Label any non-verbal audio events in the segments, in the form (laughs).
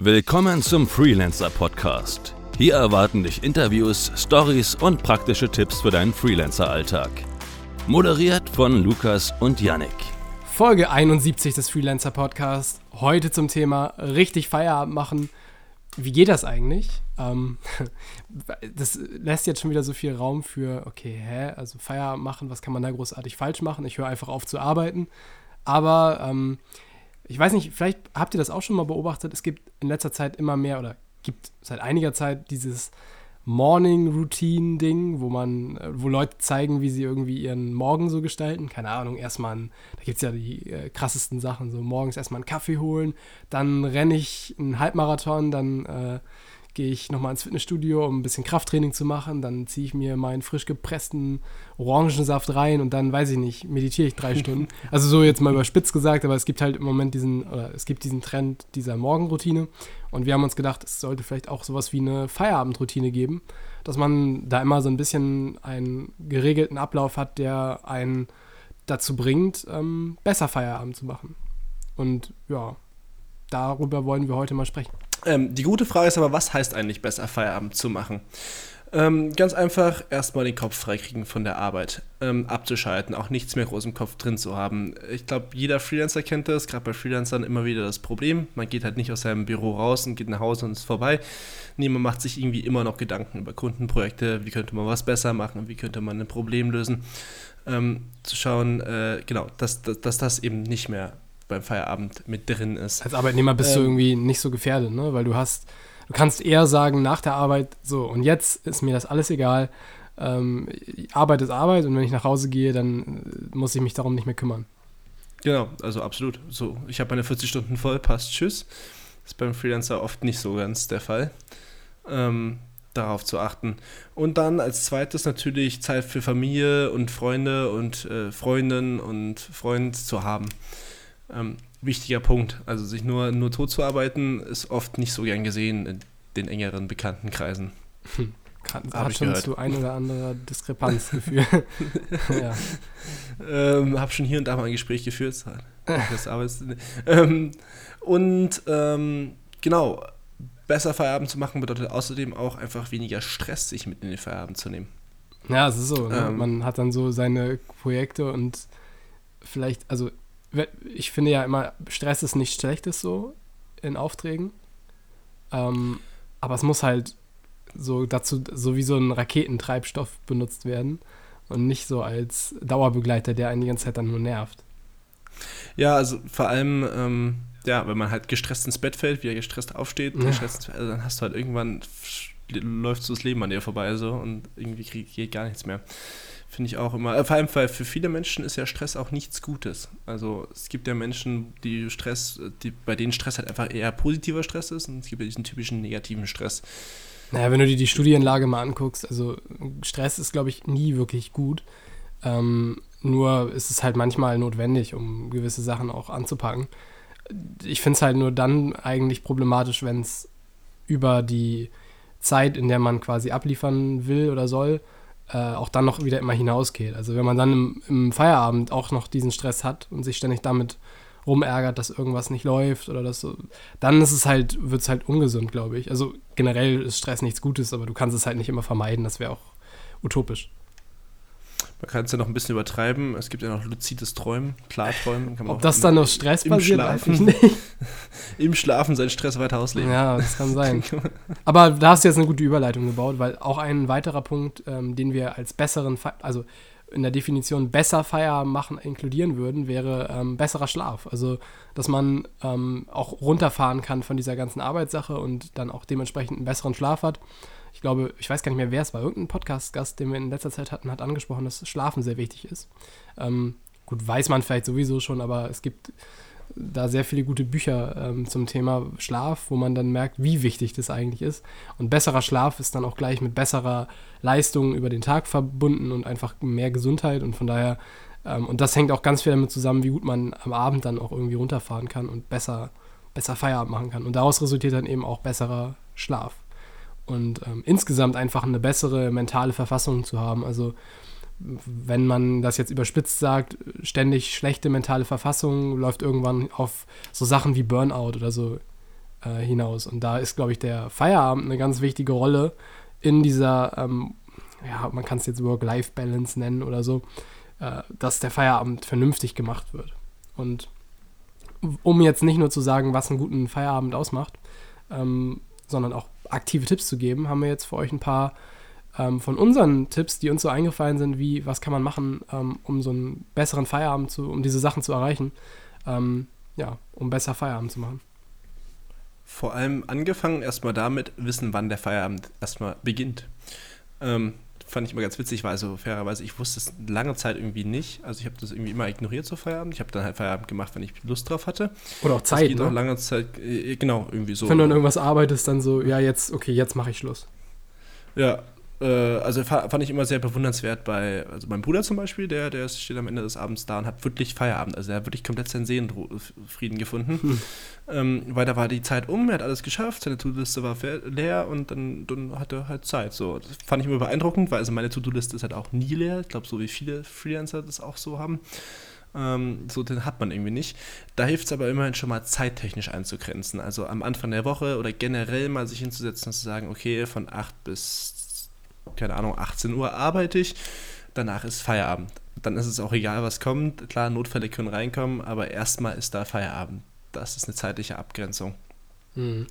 Willkommen zum Freelancer Podcast. Hier erwarten dich Interviews, Stories und praktische Tipps für deinen Freelancer-Alltag. Moderiert von Lukas und Yannick. Folge 71 des Freelancer Podcasts. Heute zum Thema richtig Feierabend machen. Wie geht das eigentlich? Ähm, (laughs) das lässt jetzt schon wieder so viel Raum für, okay, hä, also Feierabend machen, was kann man da großartig falsch machen? Ich höre einfach auf zu arbeiten. Aber ähm, ich weiß nicht, vielleicht habt ihr das auch schon mal beobachtet. Es gibt in letzter Zeit immer mehr oder gibt seit einiger Zeit dieses Morning Routine Ding, wo man, äh, wo Leute zeigen, wie sie irgendwie ihren Morgen so gestalten. Keine Ahnung, erstmal, da gibt es ja die äh, krassesten Sachen, so morgens erstmal einen Kaffee holen, dann renne ich einen Halbmarathon, dann äh, gehe ich nochmal ins Fitnessstudio, um ein bisschen Krafttraining zu machen. Dann ziehe ich mir meinen frisch gepressten Orangensaft rein und dann, weiß ich nicht, meditiere ich drei (laughs) Stunden. Also so jetzt mal überspitzt gesagt, aber es gibt halt im Moment diesen, oder es gibt diesen Trend dieser Morgenroutine. Und wir haben uns gedacht, es sollte vielleicht auch sowas wie eine Feierabendroutine geben, dass man da immer so ein bisschen einen geregelten Ablauf hat, der einen dazu bringt, ähm, besser Feierabend zu machen. Und ja, darüber wollen wir heute mal sprechen. Ähm, die gute Frage ist aber, was heißt eigentlich besser, Feierabend zu machen? Ähm, ganz einfach erstmal den Kopf freikriegen von der Arbeit, ähm, abzuschalten, auch nichts mehr groß im Kopf drin zu haben. Ich glaube, jeder Freelancer kennt das, gerade bei Freelancern immer wieder das Problem. Man geht halt nicht aus seinem Büro raus und geht nach Hause und ist vorbei. Nee, man macht sich irgendwie immer noch Gedanken über Kundenprojekte, wie könnte man was besser machen, wie könnte man ein Problem lösen. Ähm, zu schauen, äh, genau, dass, dass, dass das eben nicht mehr beim Feierabend mit drin ist. Als Arbeitnehmer bist ähm, du irgendwie nicht so gefährdet, ne? Weil du hast, du kannst eher sagen nach der Arbeit, so und jetzt ist mir das alles egal. Ähm, Arbeit ist Arbeit und wenn ich nach Hause gehe, dann äh, muss ich mich darum nicht mehr kümmern. Genau, also absolut. So, ich habe meine 40 Stunden voll, passt, tschüss. Das ist beim Freelancer oft nicht so ganz der Fall. Ähm, darauf zu achten. Und dann als zweites natürlich Zeit für Familie und Freunde und äh, Freundinnen und Freund zu haben ähm, wichtiger Punkt. Also sich nur, nur tot zu arbeiten, ist oft nicht so gern gesehen in den engeren Bekanntenkreisen. Hm. Hat schon gehört. zu ein oder anderer Diskrepanz geführt. (laughs) (laughs) ja. ähm, hab schon hier und da mal ein Gespräch geführt. Das ähm, und ähm, genau, besser Feierabend zu machen bedeutet außerdem auch einfach weniger Stress, sich mit in den Feierabend zu nehmen. Ja, es ist so. Ne? Ähm. Man hat dann so seine Projekte und vielleicht, also ich finde ja immer, Stress ist nichts Schlechtes so in Aufträgen. Ähm, aber es muss halt so dazu, so wie so ein Raketentreibstoff benutzt werden und nicht so als Dauerbegleiter, der einen die ganze Zeit dann nur nervt. Ja, also vor allem, ähm, ja, wenn man halt gestresst ins Bett fällt, wieder gestresst aufsteht, ja. gestresst, also dann hast du halt irgendwann, läuft so das Leben an dir vorbei so und irgendwie geht gar nichts mehr. Finde ich auch immer. Äh, vor allem, weil für viele Menschen ist ja Stress auch nichts Gutes. Also es gibt ja Menschen, die Stress, die, bei denen Stress halt einfach eher positiver Stress ist und es gibt ja diesen typischen negativen Stress. Naja, wenn du dir die Studienlage mal anguckst, also Stress ist, glaube ich, nie wirklich gut. Ähm, nur ist es halt manchmal notwendig, um gewisse Sachen auch anzupacken. Ich finde es halt nur dann eigentlich problematisch, wenn es über die Zeit, in der man quasi abliefern will oder soll, äh, auch dann noch wieder immer hinausgeht. Also wenn man dann im, im, Feierabend auch noch diesen Stress hat und sich ständig damit rumärgert, dass irgendwas nicht läuft oder das so, dann ist es halt, wird es halt ungesund, glaube ich. Also generell ist Stress nichts Gutes, aber du kannst es halt nicht immer vermeiden, das wäre auch utopisch. Man kann es ja noch ein bisschen übertreiben. Es gibt ja noch luzides Träumen, Klarträumen. Ob das dann noch Stress im basiert, Schlafen, (laughs) nicht. Im Schlafen seinen Stress weiter ausleben. Ja, das kann sein. (laughs) Aber da hast du jetzt eine gute Überleitung gebaut, weil auch ein weiterer Punkt, ähm, den wir als besseren, Fe also in der Definition besser Feierabend machen inkludieren würden, wäre ähm, besserer Schlaf. Also, dass man ähm, auch runterfahren kann von dieser ganzen Arbeitssache und dann auch dementsprechend einen besseren Schlaf hat ich glaube, ich weiß gar nicht mehr, wer es war, irgendein Podcast-Gast, den wir in letzter Zeit hatten, hat angesprochen, dass Schlafen sehr wichtig ist. Ähm, gut, weiß man vielleicht sowieso schon, aber es gibt da sehr viele gute Bücher ähm, zum Thema Schlaf, wo man dann merkt, wie wichtig das eigentlich ist. Und besserer Schlaf ist dann auch gleich mit besserer Leistung über den Tag verbunden und einfach mehr Gesundheit. Und von daher, ähm, und das hängt auch ganz viel damit zusammen, wie gut man am Abend dann auch irgendwie runterfahren kann und besser, besser Feierabend machen kann. Und daraus resultiert dann eben auch besserer Schlaf und ähm, insgesamt einfach eine bessere mentale Verfassung zu haben. Also wenn man das jetzt überspitzt sagt, ständig schlechte mentale Verfassung läuft irgendwann auf so Sachen wie Burnout oder so äh, hinaus. Und da ist, glaube ich, der Feierabend eine ganz wichtige Rolle in dieser, ähm, ja, man kann es jetzt Work-Life-Balance nennen oder so, äh, dass der Feierabend vernünftig gemacht wird. Und um jetzt nicht nur zu sagen, was einen guten Feierabend ausmacht, ähm, sondern auch aktive Tipps zu geben, haben wir jetzt für euch ein paar ähm, von unseren Tipps, die uns so eingefallen sind, wie was kann man machen, ähm, um so einen besseren Feierabend zu, um diese Sachen zu erreichen, ähm, ja, um besser Feierabend zu machen. Vor allem angefangen erstmal damit, wissen, wann der Feierabend erstmal beginnt. Ähm, fand ich immer ganz witzig, weil also fairerweise, ich wusste es lange Zeit irgendwie nicht. Also ich habe das irgendwie immer ignoriert, so Feierabend. Ich habe dann halt Feierabend gemacht, wenn ich Lust drauf hatte. Oder auch Zeit, ne? auch lange Zeit, äh, genau, irgendwie so. Wenn du an irgendwas arbeitest, dann so, ja, jetzt, okay, jetzt mache ich Schluss. Ja, also fand ich immer sehr bewundernswert bei, also mein Bruder zum Beispiel, der, der steht am Ende des Abends da und hat wirklich Feierabend. Also er hat wirklich komplett seinen Seelenfrieden gefunden. Hm. Ähm, weil da war die Zeit um, er hat alles geschafft, seine To-Do-Liste war leer und dann, dann hat er halt Zeit. So, das fand ich immer beeindruckend, weil also meine To-Do-Liste ist halt auch nie leer. Ich glaube, so wie viele Freelancer das auch so haben. Ähm, so den hat man irgendwie nicht. Da hilft es aber immerhin schon mal zeittechnisch einzugrenzen. Also am Anfang der Woche oder generell mal sich hinzusetzen und zu sagen, okay, von 8 bis keine Ahnung, 18 Uhr arbeite ich, danach ist Feierabend. Dann ist es auch egal, was kommt. Klar, Notfälle können reinkommen, aber erstmal ist da Feierabend. Das ist eine zeitliche Abgrenzung. Mhm.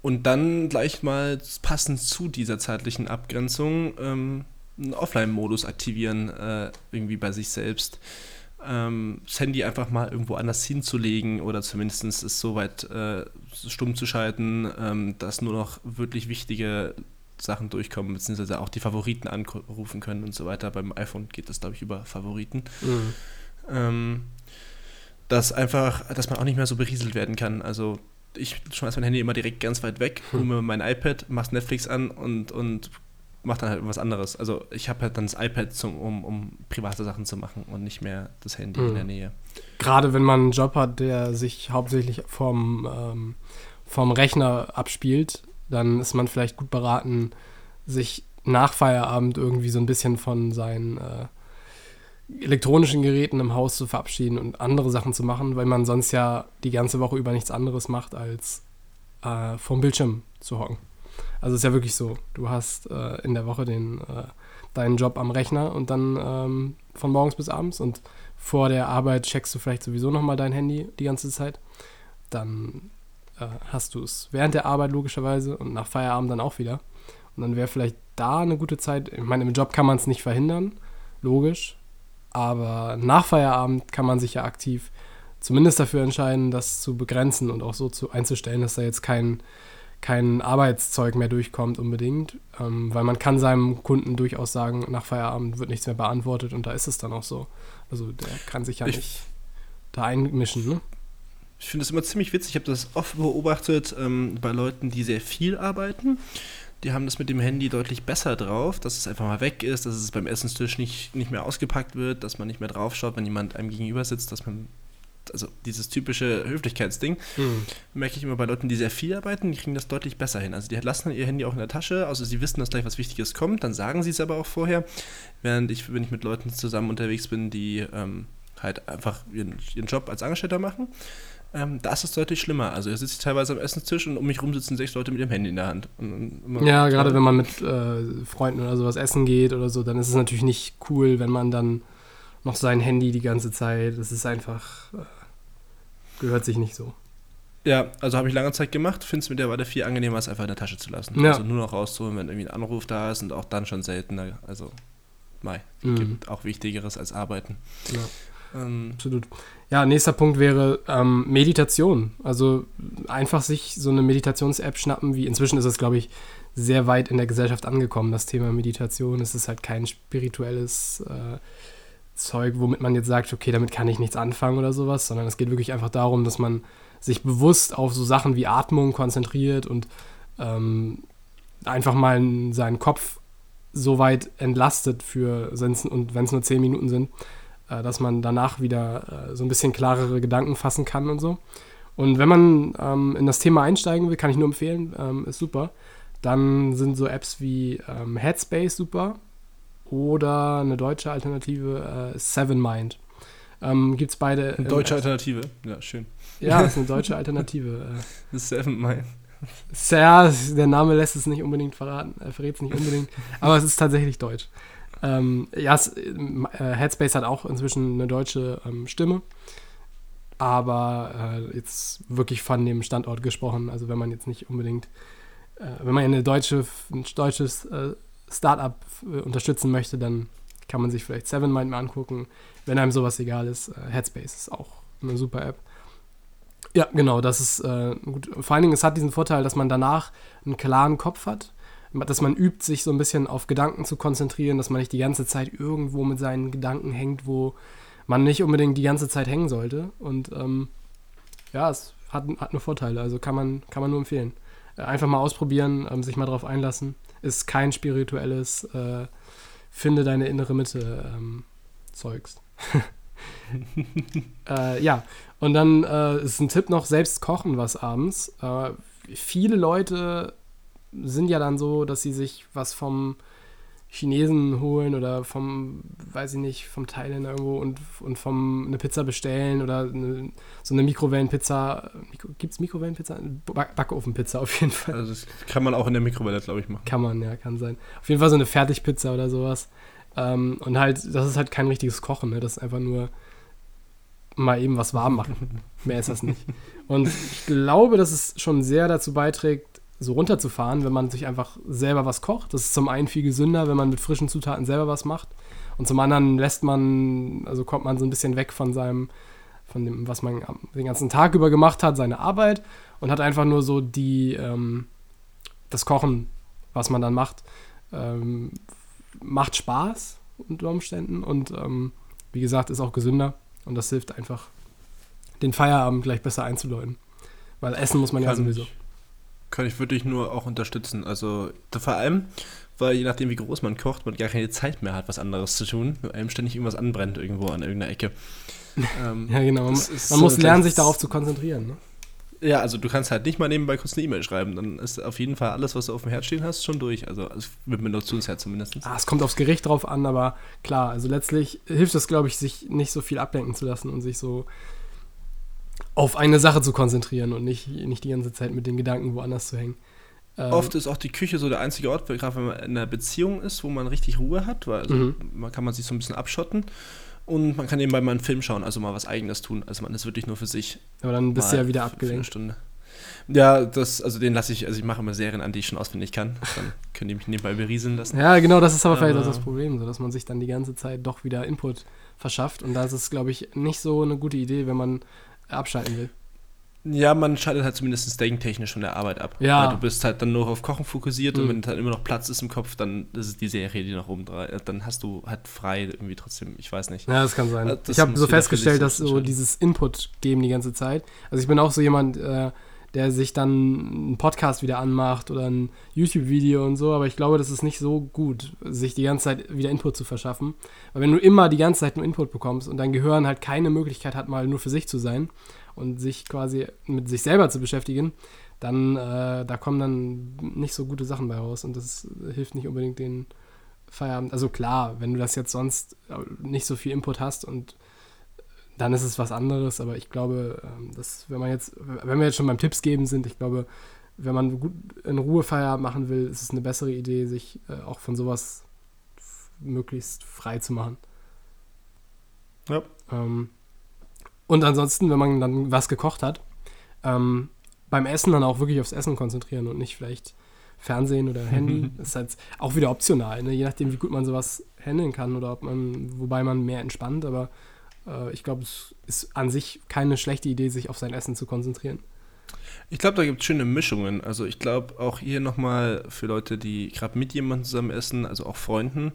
Und dann gleich mal passend zu dieser zeitlichen Abgrenzung ähm, einen Offline-Modus aktivieren, äh, irgendwie bei sich selbst. Ähm, das Handy einfach mal irgendwo anders hinzulegen oder zumindest es so weit äh, stumm zu schalten, ähm, dass nur noch wirklich wichtige Sachen durchkommen, beziehungsweise auch die Favoriten anrufen können und so weiter. Beim iPhone geht das, glaube ich, über Favoriten. Mhm. Ähm, dass einfach, dass man auch nicht mehr so berieselt werden kann. Also ich schmeiß mein Handy immer direkt ganz weit weg, hole mir mein iPad, mach Netflix an und, und mach dann halt was anderes. Also ich habe halt dann das iPad, zum, um, um private Sachen zu machen und nicht mehr das Handy mhm. in der Nähe. Gerade wenn man einen Job hat, der sich hauptsächlich vom, ähm, vom Rechner abspielt, dann ist man vielleicht gut beraten, sich nach Feierabend irgendwie so ein bisschen von seinen äh, elektronischen Geräten im Haus zu verabschieden und andere Sachen zu machen, weil man sonst ja die ganze Woche über nichts anderes macht, als äh, vom Bildschirm zu hocken. Also es ist ja wirklich so, du hast äh, in der Woche den, äh, deinen Job am Rechner und dann ähm, von morgens bis abends und vor der Arbeit checkst du vielleicht sowieso nochmal dein Handy die ganze Zeit. Dann äh, hast du es während der Arbeit logischerweise und nach Feierabend dann auch wieder. Und dann wäre vielleicht da eine gute Zeit. Ich meine, im Job kann man es nicht verhindern, logisch. Aber nach Feierabend kann man sich ja aktiv zumindest dafür entscheiden, das zu begrenzen und auch so zu, einzustellen, dass da jetzt kein, kein Arbeitszeug mehr durchkommt unbedingt. Ähm, weil man kann seinem Kunden durchaus sagen, nach Feierabend wird nichts mehr beantwortet und da ist es dann auch so. Also der kann sich ja ich, nicht da einmischen, ne? Ich finde es immer ziemlich witzig. Ich habe das oft beobachtet ähm, bei Leuten, die sehr viel arbeiten. Die haben das mit dem Handy deutlich besser drauf, dass es einfach mal weg ist, dass es beim Essenstisch nicht, nicht mehr ausgepackt wird, dass man nicht mehr drauf schaut, wenn jemand einem gegenüber sitzt, dass man also dieses typische Höflichkeitsding, mhm. merke ich immer bei Leuten, die sehr viel arbeiten, die kriegen das deutlich besser hin. Also die lassen ihr Handy auch in der Tasche, also sie wissen, dass gleich was Wichtiges kommt, dann sagen sie es aber auch vorher. Während ich, wenn ich mit Leuten zusammen unterwegs bin, die ähm, halt einfach ihren, ihren Job als Angestellter machen, ähm, da ist deutlich schlimmer. Also, er sitzt teilweise am Essenstisch und um mich rum sitzen sechs Leute mit dem Handy in der Hand. ja, gerade wenn man mit äh, Freunden oder sowas essen geht oder so, dann ist es natürlich nicht cool, wenn man dann noch sein Handy die ganze Zeit. Das ist einfach. Äh, gehört sich nicht so. Ja, also habe ich lange Zeit gemacht, finde es mittlerweile viel angenehmer, es einfach in der Tasche zu lassen. Ja. Also nur noch rauszuholen, wenn irgendwie ein Anruf da ist und auch dann schon seltener. Also, mei, mhm. gibt auch Wichtigeres als Arbeiten. Ja. Ähm, Absolut. Ja, nächster Punkt wäre ähm, Meditation. Also einfach sich so eine Meditations-App schnappen, wie inzwischen ist es, glaube ich, sehr weit in der Gesellschaft angekommen, das Thema Meditation. Es ist halt kein spirituelles äh, Zeug, womit man jetzt sagt, okay, damit kann ich nichts anfangen oder sowas, sondern es geht wirklich einfach darum, dass man sich bewusst auf so Sachen wie Atmung konzentriert und ähm, einfach mal seinen Kopf so weit entlastet für, und wenn es nur zehn Minuten sind, äh, dass man danach wieder äh, so ein bisschen klarere Gedanken fassen kann und so. Und wenn man ähm, in das Thema einsteigen will, kann ich nur empfehlen, ähm, ist super. Dann sind so Apps wie ähm, Headspace super oder eine deutsche Alternative, äh, Seven Mind. Ähm, Gibt es beide. Eine deutsche Alternative, ja, schön. Ja, ist eine deutsche Alternative. (laughs) The Seven Mile. Ja, der Name lässt es nicht unbedingt verraten, er verrät es nicht unbedingt, aber es ist tatsächlich deutsch. Ähm, ja, es, äh, Headspace hat auch inzwischen eine deutsche ähm, Stimme, aber äh, jetzt wirklich von dem Standort gesprochen. Also wenn man jetzt nicht unbedingt, äh, wenn man eine deutsche, ein deutsches äh, Startup äh, unterstützen möchte, dann kann man sich vielleicht Seven Mind mal angucken. Wenn einem sowas egal ist, äh, Headspace ist auch eine super App. Ja, genau, das ist äh, gut. Vor allen Dingen, es hat diesen Vorteil, dass man danach einen klaren Kopf hat, dass man übt, sich so ein bisschen auf Gedanken zu konzentrieren, dass man nicht die ganze Zeit irgendwo mit seinen Gedanken hängt, wo man nicht unbedingt die ganze Zeit hängen sollte. Und ähm, ja, es hat, hat nur Vorteile, also kann man, kann man nur empfehlen. Äh, einfach mal ausprobieren, ähm, sich mal drauf einlassen. Ist kein spirituelles äh, Finde deine innere Mitte ähm, Zeugs. (laughs) äh, ja, und dann äh, ist ein Tipp noch, selbst kochen was abends. Äh, viele Leute sind ja dann so, dass sie sich was vom Chinesen holen oder vom, weiß ich nicht, vom Thailänder irgendwo und, und vom eine Pizza bestellen oder eine, so eine Mikrowellenpizza. Mikro, Gibt es Mikrowellenpizza? Backofenpizza auf jeden Fall. Also das kann man auch in der Mikrowelle, glaube ich, machen. Kann man, ja, kann sein. Auf jeden Fall so eine Fertigpizza oder sowas. Ähm, und halt, das ist halt kein richtiges Kochen, ne? Das ist einfach nur mal eben was warm machen. (laughs) Mehr ist das nicht. Und ich glaube, dass es schon sehr dazu beiträgt, so runterzufahren, wenn man sich einfach selber was kocht. Das ist zum einen viel gesünder, wenn man mit frischen Zutaten selber was macht. Und zum anderen lässt man, also kommt man so ein bisschen weg von seinem, von dem, was man den ganzen Tag über gemacht hat, seine Arbeit und hat einfach nur so die, ähm, das Kochen, was man dann macht, ähm, macht Spaß unter Umständen und ähm, wie gesagt, ist auch gesünder. Und das hilft einfach, den Feierabend gleich besser einzuläuten. Weil essen muss man kann ja sowieso. Ich, kann ich wirklich nur auch unterstützen. Also vor allem, weil je nachdem, wie groß man kocht, man gar keine Zeit mehr hat, was anderes zu tun. Weil einem ständig irgendwas anbrennt irgendwo an irgendeiner Ecke. (laughs) ähm, ja, genau. Man, man muss lernen, sich darauf zu konzentrieren. Ne? Ja, also du kannst halt nicht mal nebenbei kurz eine E-Mail schreiben. Dann ist auf jeden Fall alles, was du auf dem Herd stehen hast, schon durch. Also mit Induktionsherd zumindest. Ah, es kommt aufs Gericht drauf an, aber klar, also letztlich hilft es, glaube ich, sich nicht so viel ablenken zu lassen und sich so auf eine Sache zu konzentrieren und nicht, nicht die ganze Zeit mit den Gedanken woanders zu hängen. Ähm, Oft ist auch die Küche so der einzige Ort, gerade wenn man in einer Beziehung ist, wo man richtig Ruhe hat, weil also mhm. man kann man sich so ein bisschen abschotten. Und man kann nebenbei mal einen Film schauen, also mal was Eigenes tun. Also man ist wirklich nur für sich. Aber dann bist du ja wieder abgelenkt. Stunde. Ja, das, also den lasse ich, also ich mache immer Serien an, die ich schon auswendig kann. Dann (laughs) können die mich nebenbei berieseln lassen. Ja, genau, das ist aber, aber vielleicht auch das Problem, so dass man sich dann die ganze Zeit doch wieder Input verschafft. Und da ist es, glaube ich, nicht so eine gute Idee, wenn man abschalten will. Ja, man schaltet halt zumindest denktechnisch von der Arbeit ab. Ja. Weil du bist halt dann nur auf Kochen fokussiert mhm. und wenn halt immer noch Platz ist im Kopf, dann ist es die Serie, die nach oben dreht. Dann hast du halt frei irgendwie trotzdem, ich weiß nicht. Ja, das kann sein. Das ich habe so festgestellt, dass so dieses Input geben die ganze Zeit. Also ich bin auch so jemand, äh, der sich dann einen Podcast wieder anmacht oder ein YouTube-Video und so, aber ich glaube, das ist nicht so gut, sich die ganze Zeit wieder Input zu verschaffen. Weil wenn du immer die ganze Zeit nur Input bekommst und dein Gehirn halt keine Möglichkeit hat, mal nur für sich zu sein und sich quasi mit sich selber zu beschäftigen, dann äh, da kommen dann nicht so gute Sachen bei raus und das hilft nicht unbedingt den Feierabend. Also klar, wenn du das jetzt sonst nicht so viel Input hast und dann ist es was anderes, aber ich glaube, ähm, dass wenn man jetzt, wenn wir jetzt schon beim Tipps geben sind, ich glaube, wenn man gut in Ruhe Feierabend machen will, ist es eine bessere Idee, sich äh, auch von sowas möglichst frei zu machen. Ja. Ähm, und ansonsten, wenn man dann was gekocht hat, ähm, beim Essen dann auch wirklich aufs Essen konzentrieren und nicht vielleicht Fernsehen oder (laughs) Handy. das ist halt auch wieder optional, ne? je nachdem, wie gut man sowas handeln kann oder ob man, wobei man mehr entspannt, aber äh, ich glaube, es ist an sich keine schlechte Idee, sich auf sein Essen zu konzentrieren. Ich glaube, da gibt es schöne Mischungen. Also ich glaube auch hier nochmal für Leute, die gerade mit jemandem zusammen essen, also auch Freunden,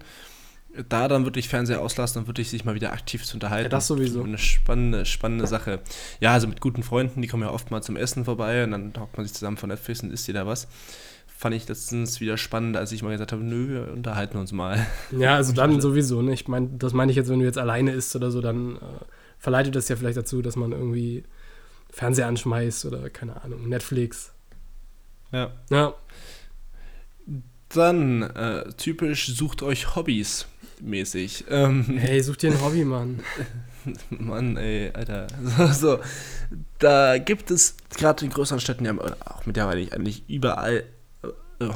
da dann wirklich Fernseher auslassen und wirklich sich mal wieder aktiv zu unterhalten. Ja, das sowieso. Eine spannende, spannende Sache. Ja, also mit guten Freunden, die kommen ja oft mal zum Essen vorbei und dann hockt man sich zusammen von Netflix und isst jeder was fand ich letztens wieder spannend, als ich mal gesagt habe, nö, wir unterhalten uns mal. Ja, also dann sowieso, ne? Ich meine, das meine ich jetzt, wenn du jetzt alleine isst oder so, dann äh, verleitet das ja vielleicht dazu, dass man irgendwie Fernseher anschmeißt oder keine Ahnung, Netflix. Ja. Ja. Dann, äh, typisch, sucht euch Hobbys mäßig. Ähm, Hey, such dir ein Hobby, Mann. (laughs) Mann, ey, Alter. So, (laughs) so. Da gibt es gerade in größeren Städten ja auch mittlerweile eigentlich überall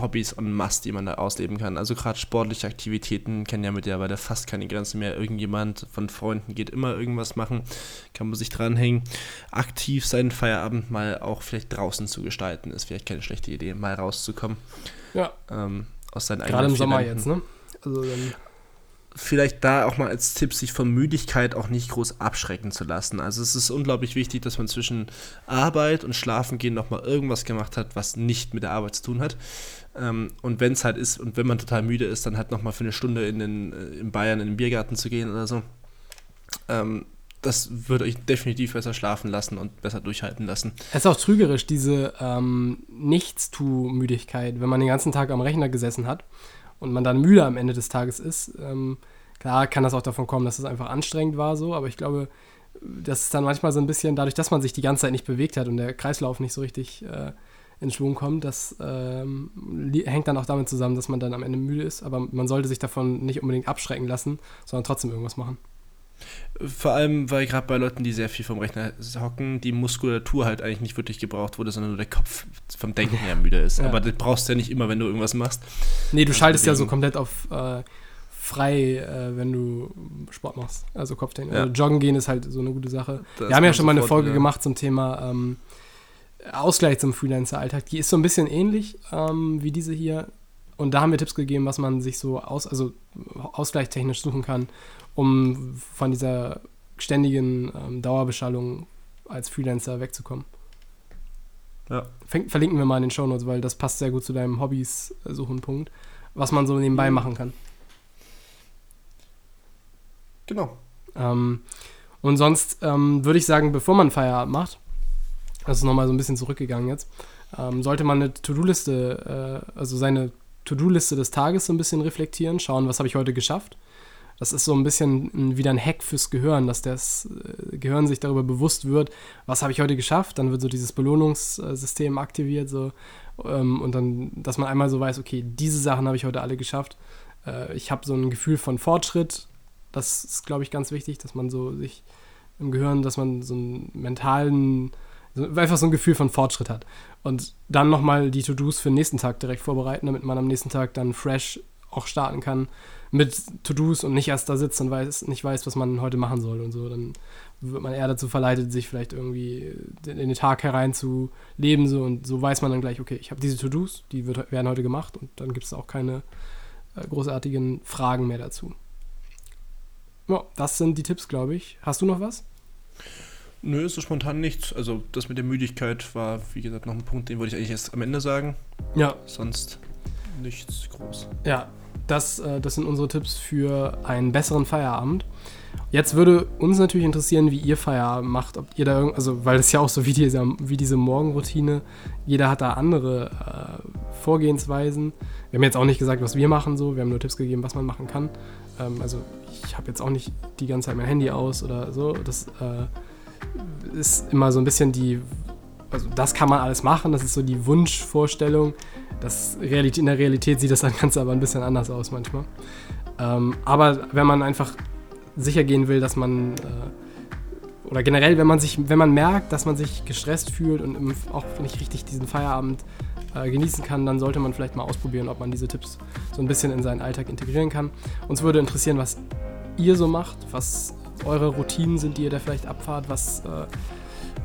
Hobbys en masse, die man da ausleben kann. Also gerade sportliche Aktivitäten kennen ja mittlerweile fast keine Grenzen mehr. Irgendjemand von Freunden geht immer irgendwas machen, kann man sich dranhängen. Aktiv seinen Feierabend mal auch vielleicht draußen zu gestalten, ist vielleicht keine schlechte Idee, mal rauszukommen. Ja, Ähm, aus seinen gerade eigenen im Sommer jetzt, ne? Also dann, vielleicht da auch mal als Tipp, sich von Müdigkeit auch nicht groß abschrecken zu lassen. Also es ist unglaublich wichtig, dass man zwischen Arbeit und Schlafengehen nochmal irgendwas gemacht hat, was nicht mit der Arbeit zu tun hat. Ähm, und wenn es halt ist und wenn man total müde ist, dann halt nochmal für eine Stunde in, den, äh, in Bayern in den Biergarten zu gehen oder so. Ähm, das würde euch definitiv besser schlafen lassen und besser durchhalten lassen. es ist auch trügerisch, diese ähm, Nichtstu-Müdigkeit, wenn man den ganzen Tag am Rechner gesessen hat und man dann müde am Ende des Tages ist. Ähm, klar kann das auch davon kommen, dass es einfach anstrengend war, so, aber ich glaube, das ist dann manchmal so ein bisschen dadurch, dass man sich die ganze Zeit nicht bewegt hat und der Kreislauf nicht so richtig äh, in Schwung kommt, das ähm, hängt dann auch damit zusammen, dass man dann am Ende müde ist, aber man sollte sich davon nicht unbedingt abschrecken lassen, sondern trotzdem irgendwas machen. Vor allem, weil gerade bei Leuten, die sehr viel vom Rechner hocken, die Muskulatur halt eigentlich nicht wirklich gebraucht wurde, sondern nur der Kopf vom Denken her müde ist. Ja. Aber das brauchst du ja nicht immer, wenn du irgendwas machst. Nee, du Also schaltest ja so komplett auf äh, frei, äh, wenn du Sport machst, also Kopftraining. Ja. Also joggen gehen ist halt so eine gute Sache. Da Wir haben ja schon mal eine Folge wieder- gemacht zum Thema ähm, Ausgleich zum Freelancer-Alltag. Die ist so ein bisschen ähnlich ähm, wie diese hier. Und da haben wir Tipps gegeben, was man sich so aus, also ausgleichstechnisch suchen kann, um von dieser ständigen ähm, Dauerbeschallung als Freelancer wegzukommen. Ja. Ver verlinken wir mal in den Shownotes, weil das passt sehr gut zu deinem Hobbys-Suchen-Punkt, was man so nebenbei Mhm. machen kann. Genau. Ähm, und sonst ähm, würde ich sagen, bevor man Feierabend macht, das ist nochmal so ein bisschen zurückgegangen jetzt, ähm, sollte man eine To-Do-Liste, äh, also seine To-Do-Liste des Tages so ein bisschen reflektieren, schauen, was habe ich heute geschafft. Das ist so ein bisschen wieder ein Hack fürs Gehirn, dass das äh, Gehirn sich darüber bewusst wird, was habe ich heute geschafft. Dann wird so dieses Belohnungssystem aktiviert, so ähm, und dann, dass man einmal so weiß, okay, diese Sachen habe ich heute alle geschafft. Äh, ich habe so ein Gefühl von Fortschritt. Das ist, glaube ich, ganz wichtig, dass man so sich im Gehirn, dass man so einen mentalen, einfach so ein Gefühl von Fortschritt hat. Und dann nochmal die To-Dos für den nächsten Tag direkt vorbereiten, damit man am nächsten Tag dann fresh auch starten kann mit To-Dos und nicht erst da sitzt und weiß, nicht weiß, was man heute machen soll und so. Dann wird man eher dazu verleitet, sich vielleicht irgendwie in den Tag hereinzuleben so und so weiß man dann gleich, okay, ich habe diese To-Dos, die wird, werden heute gemacht und dann gibt es auch keine äh, großartigen Fragen mehr dazu. Ja, das sind die Tipps, glaube ich. Hast du noch was? Nö, so spontan nichts. Also das mit der Müdigkeit war, wie gesagt, noch ein Punkt, den wollte ich eigentlich erst am Ende sagen. Ja, Sonst nichts groß. Ja, das, äh, das sind unsere Tipps für einen besseren Feierabend. Jetzt würde uns natürlich interessieren, wie ihr Feierabend macht, ob ihr da irgend, also weil es ja auch so wie diese, wie diese Morgenroutine, jeder hat da andere äh, Vorgehensweisen. Wir haben jetzt auch nicht gesagt, was wir machen so, wir haben nur Tipps gegeben, was man machen kann. Ähm, also ich habe jetzt auch nicht die ganze Zeit mein Handy aus oder so. Das äh, ist immer so ein bisschen die, also das kann man alles machen, das ist so die Wunschvorstellung. Das Realität, in der Realität sieht das (laughs) Ganze aber ein bisschen anders aus manchmal. Ähm, aber wenn man einfach sicher gehen will, dass man äh, oder generell, wenn man sich, wenn man merkt, dass man sich gestresst fühlt und im, auch nicht richtig diesen Feierabend äh, genießen kann, dann sollte man vielleicht mal ausprobieren, ob man diese Tipps so ein bisschen in seinen Alltag integrieren kann. Uns würde interessieren, was ihr so macht, was eure Routinen sind, die ihr da vielleicht abfahrt, was äh,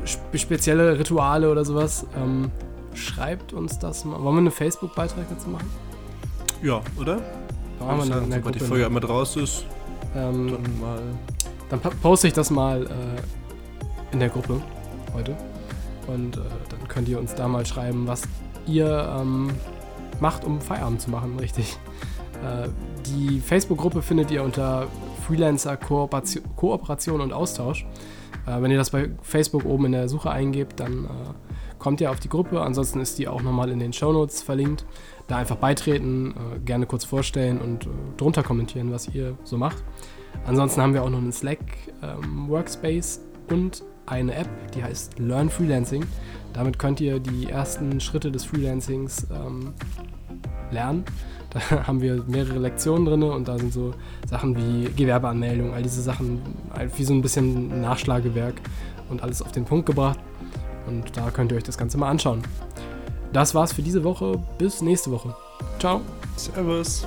spezielle Rituale oder sowas. Ähm, schreibt uns das mal. Wollen wir einen Facebook-Beitrag dazu machen? Ja, oder? Da machen wir eine, eine Sobald die Folge einmal draus ist, ähm, dann mal. Dann poste ich das mal äh, in der Gruppe heute. Und äh, dann könnt ihr uns da mal schreiben, was ihr ähm, macht, um Feierabend zu machen, richtig. Äh, die Facebook-Gruppe findet ihr unter Freelancer Kooperation, Kooperation und Austausch. Äh, wenn ihr das bei Facebook oben in der Suche eingebt, dann äh, kommt ihr auf die Gruppe. Ansonsten ist die auch nochmal in den Shownotes verlinkt. Da einfach beitreten, äh, gerne kurz vorstellen und äh, drunter kommentieren, was ihr so macht. Ansonsten haben wir auch noch einen Slack ähm, Workspace und eine App, die heißt Learn Freelancing. Damit könnt ihr die ersten Schritte des Freelancings ähm, lernen. Da (laughs) haben wir mehrere Lektionen drin und da sind so Sachen wie Gewerbeanmeldung, all diese Sachen, wie so ein bisschen Nachschlagewerk und alles auf den Punkt gebracht. Und da könnt ihr euch das Ganze mal anschauen. Das war's für diese Woche. Bis nächste Woche. Ciao. Servus.